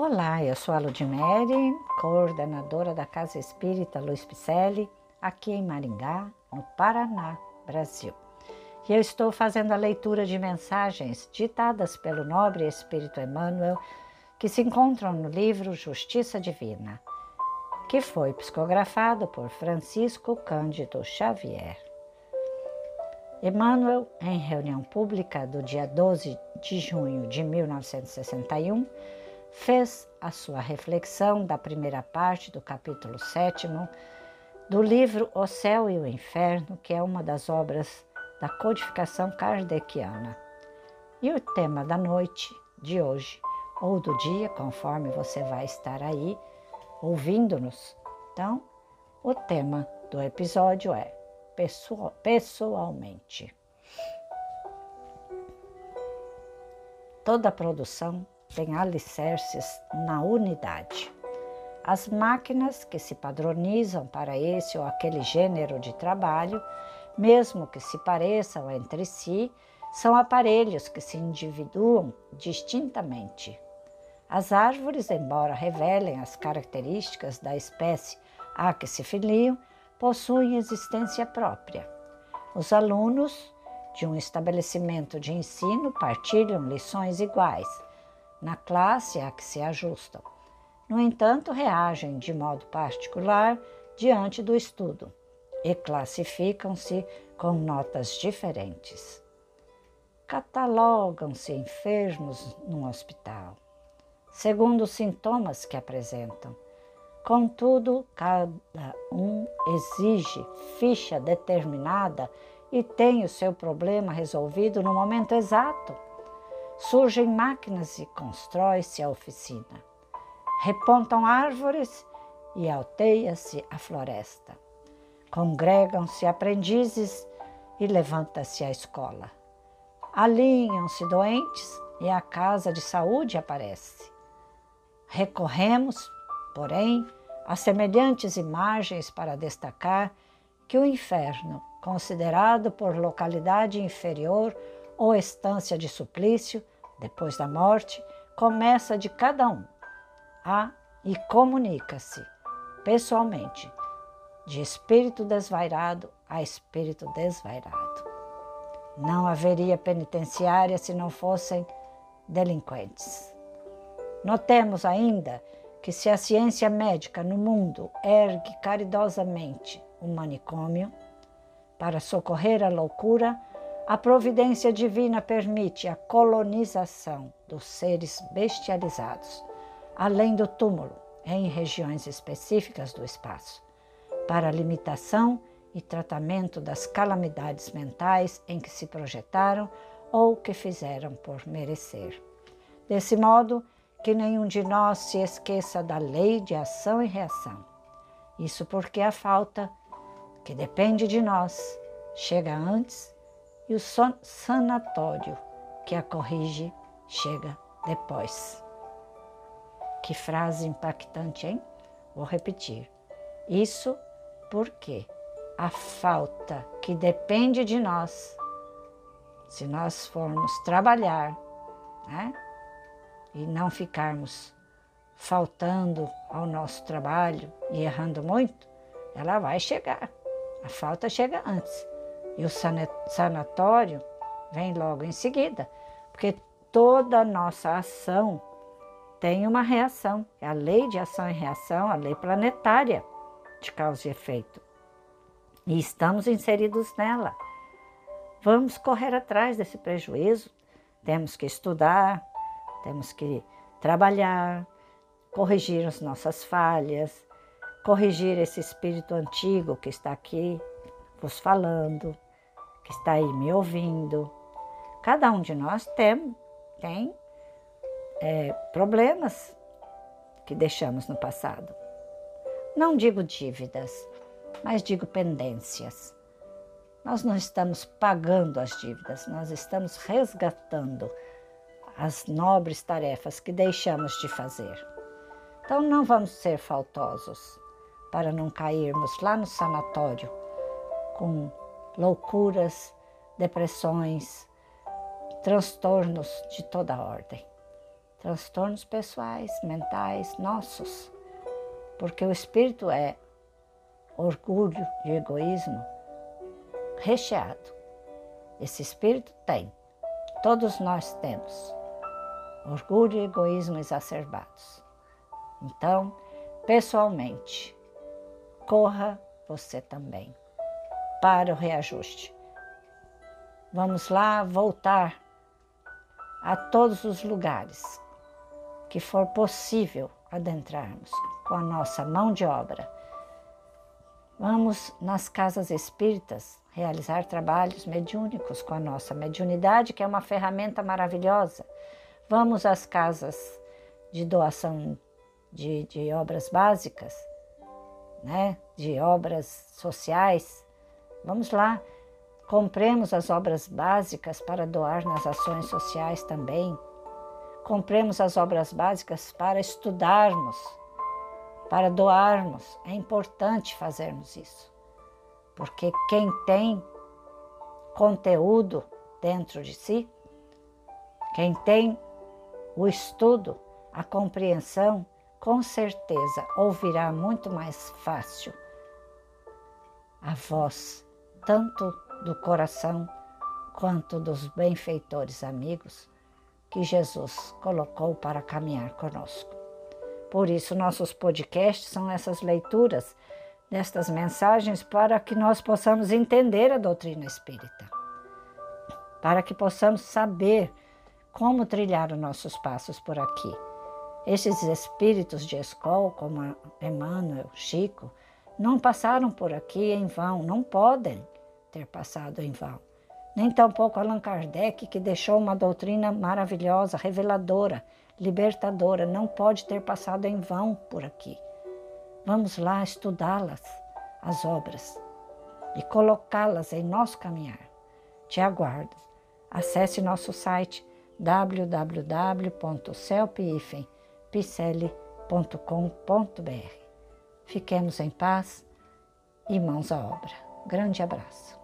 Olá, eu sou a Ludmere, coordenadora da Casa Espírita Luiz Picelli, aqui em Maringá, no Paraná, Brasil. E eu estou fazendo a leitura de mensagens ditadas pelo nobre Espírito Emmanuel, que se encontram no livro Justiça Divina, que foi psicografado por Francisco Cândido Xavier. Emmanuel, em reunião pública do dia 12 de junho de 1961, fez a sua reflexão da primeira parte do capítulo 7 do livro O Céu e o Inferno, que é uma das obras da codificação kardeciana. E o tema da noite de hoje, ou do dia, conforme você vai estar aí ouvindo-nos. Então, o tema do episódio é pessoalmente. Toda produção tem alicerces na unidade. As máquinas que se padronizam para esse ou aquele gênero de trabalho, mesmo que se pareçam entre si, são aparelhos que se individuam distintamente. As árvores, embora revelem as características da espécie a que se filiam, possuem existência própria. Os alunos de um estabelecimento de ensino partilham lições iguais, na classe a que se ajustam. No entanto, reagem de modo particular diante do estudo e classificam-se com notas diferentes. Catalogam-se enfermos num hospital, segundo os sintomas que apresentam. Contudo, cada um exige ficha determinada e tem o seu problema resolvido no momento exato Surgem máquinas e constrói-se a oficina. Repontam árvores e alteia-se a floresta. Congregam-se aprendizes e levanta-se a escola. Alinham-se doentes e a casa de saúde aparece. Recorremos, porém, a semelhantes imagens para destacar que o inferno, considerado por localidade inferior ou estância de suplício, depois da morte, começa de cada um a e comunica-se pessoalmente, de espírito desvairado a espírito desvairado. Não haveria penitenciária se não fossem delinquentes. Notemos ainda que se a ciência médica no mundo ergue caridosamente um manicômio para socorrer a loucura, a providência divina permite a colonização dos seres bestializados, além do túmulo, em regiões específicas do espaço, para limitação e tratamento das calamidades mentais em que se projetaram ou que fizeram por merecer. Desse modo, que nenhum de nós se esqueça da lei de ação e reação. Isso porque a falta, que depende de nós, chega antes e o sanatório que a corrige chega depois. Que frase impactante, hein? Vou repetir. Isso porque a falta que depende de nós, se nós formos trabalhar, né? E não ficarmos faltando ao nosso trabalho e errando muito, ela vai chegar. A falta chega antes. E o sanatório vem logo em seguida, porque toda nossa ação tem uma reação. É a lei de ação e reação, a lei planetária de causa e efeito. E estamos inseridos nela. Vamos correr atrás desse prejuízo. Temos que estudar, temos que trabalhar, corrigir as nossas falhas, corrigir esse espírito antigo que está aqui vos falando, que está aí me ouvindo. Cada um de nós tem, tem é, problemas que deixamos no passado. Não digo dívidas, mas digo pendências. Nós não estamos pagando as dívidas, nós estamos resgatando as nobres tarefas que deixamos de fazer. Então não vamos ser faltosos para não cairmos lá no sanatório com loucuras, depressões, transtornos de toda ordem. transtornos pessoais, mentais, nossos. Porque o espírito é orgulho e egoísmo recheado. Esse espírito tem, todos nós temos, orgulho e egoísmo exacerbados. Então, pessoalmente, corra você também para o reajuste. Vamos lá voltar a todos os lugares que for possível adentrarmos com a nossa mão de obra. Vamos nas casas espíritas realizar trabalhos mediúnicos com a nossa mediunidade, que é uma ferramenta maravilhosa. Vamos às casas de doação de, de obras básicas, né? de obras sociais. Vamos lá, compremos as obras básicas para doar nas ações sociais também. Compremos as obras básicas para estudarmos, para doarmos. É importante fazermos isso, porque quem tem conteúdo dentro de si, quem tem o estudo, a compreensão, com certeza ouvirá muito mais fácil a voz, tanto do coração quanto dos benfeitores amigos que Jesus colocou para caminhar conosco. Por isso, nossos podcasts são essas leituras destas mensagens para que nós possamos entender a doutrina espírita, para que possamos saber como trilhar os nossos passos por aqui. Esses espíritos de escola, como Emmanuel, Chico, não passaram por aqui em vão, não podem ter passado em vão. Nem tampouco Allan Kardec, que deixou uma doutrina maravilhosa, reveladora, libertadora, não pode ter passado em vão por aqui. Vamos lá estudá-las, as obras, e colocá-las em nosso caminhar. Te aguardo. Acesse nosso site www.celpifem.com.br. Fiquemos em paz e mãos à obra. Grande abraço.